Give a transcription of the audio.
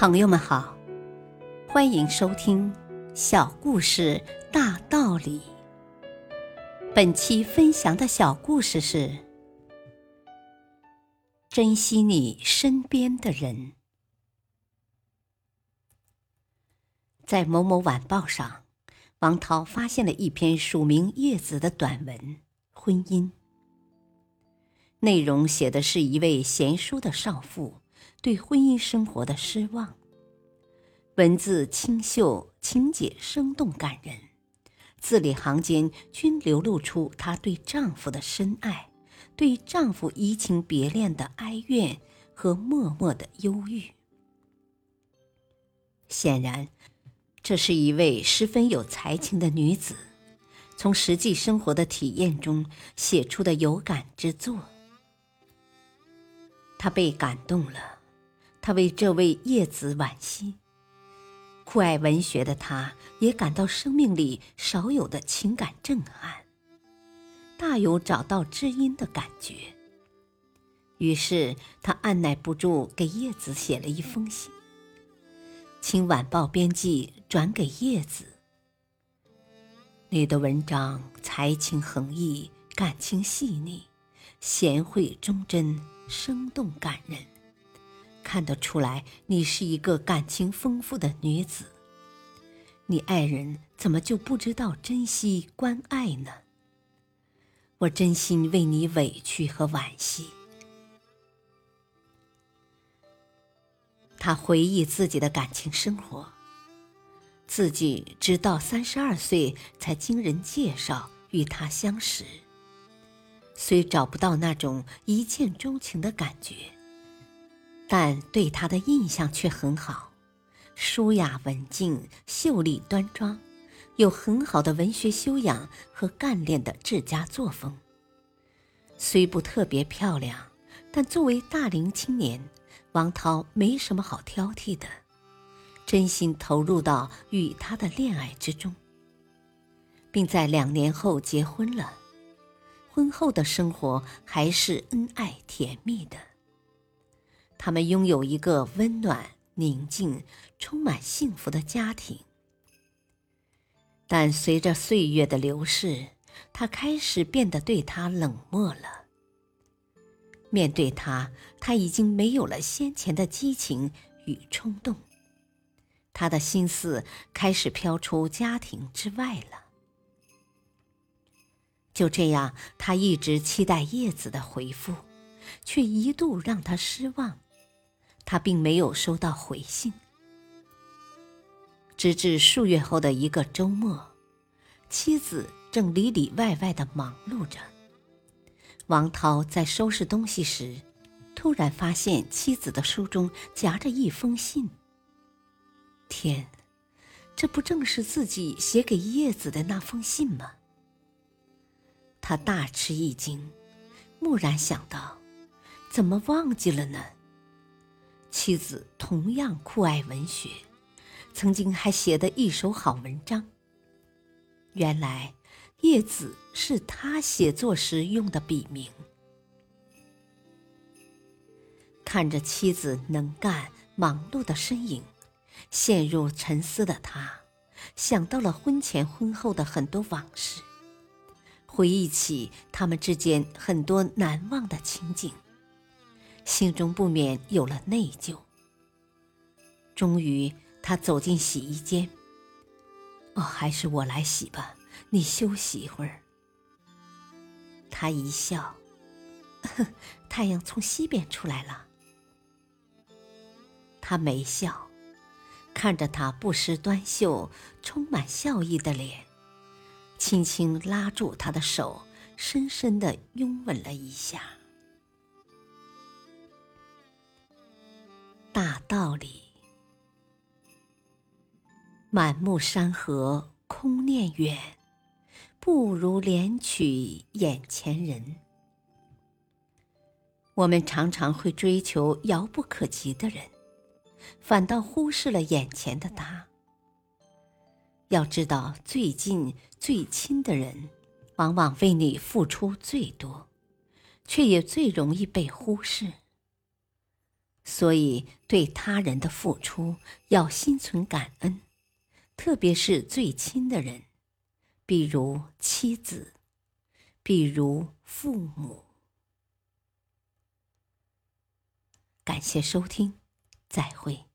朋友们好，欢迎收听《小故事大道理》。本期分享的小故事是：珍惜你身边的人。在某某晚报上，王涛发现了一篇署名叶子的短文《婚姻》，内容写的是一位贤淑的少妇。对婚姻生活的失望。文字清秀，情节生动感人，字里行间均流露出她对丈夫的深爱，对丈夫移情别恋的哀怨和默默的忧郁。显然，这是一位十分有才情的女子，从实际生活的体验中写出的有感之作。他被感动了。他为这位叶子惋惜，酷爱文学的他，也感到生命里少有的情感震撼，大有找到知音的感觉。于是他按耐不住，给叶子写了一封信，请晚报编辑转给叶子。你的文章才情横溢，感情细腻，贤惠忠贞，生动感人。看得出来，你是一个感情丰富的女子。你爱人怎么就不知道珍惜关爱呢？我真心为你委屈和惋惜。他回忆自己的感情生活，自己直到三十二岁才经人介绍与他相识，虽找不到那种一见钟情的感觉。但对他的印象却很好，舒雅文静、秀丽端庄，有很好的文学修养和干练的治家作风。虽不特别漂亮，但作为大龄青年，王涛没什么好挑剔的，真心投入到与他的恋爱之中，并在两年后结婚了。婚后的生活还是恩爱甜蜜的。他们拥有一个温暖、宁静、充满幸福的家庭，但随着岁月的流逝，他开始变得对他冷漠了。面对他，他已经没有了先前的激情与冲动，他的心思开始飘出家庭之外了。就这样，他一直期待叶子的回复，却一度让他失望。他并没有收到回信，直至数月后的一个周末，妻子正里里外外的忙碌着。王涛在收拾东西时，突然发现妻子的书中夹着一封信。天，这不正是自己写给叶子的那封信吗？他大吃一惊，蓦然想到，怎么忘记了呢？妻子同样酷爱文学，曾经还写得一手好文章。原来叶子是他写作时用的笔名。看着妻子能干忙碌的身影，陷入沉思的他，想到了婚前婚后的很多往事，回忆起他们之间很多难忘的情景。心中不免有了内疚。终于，他走进洗衣间。哦，还是我来洗吧，你休息一会儿。他一笑，太阳从西边出来了。他没笑，看着他不失端秀、充满笑意的脸，轻轻拉住他的手，深深的拥吻了一下。大道理，满目山河空念远，不如怜取眼前人。我们常常会追求遥不可及的人，反倒忽视了眼前的他。要知道，最近最亲的人，往往为你付出最多，却也最容易被忽视。所以对他人的付出要心存感恩，特别是最亲的人，比如妻子，比如父母。感谢收听，再会。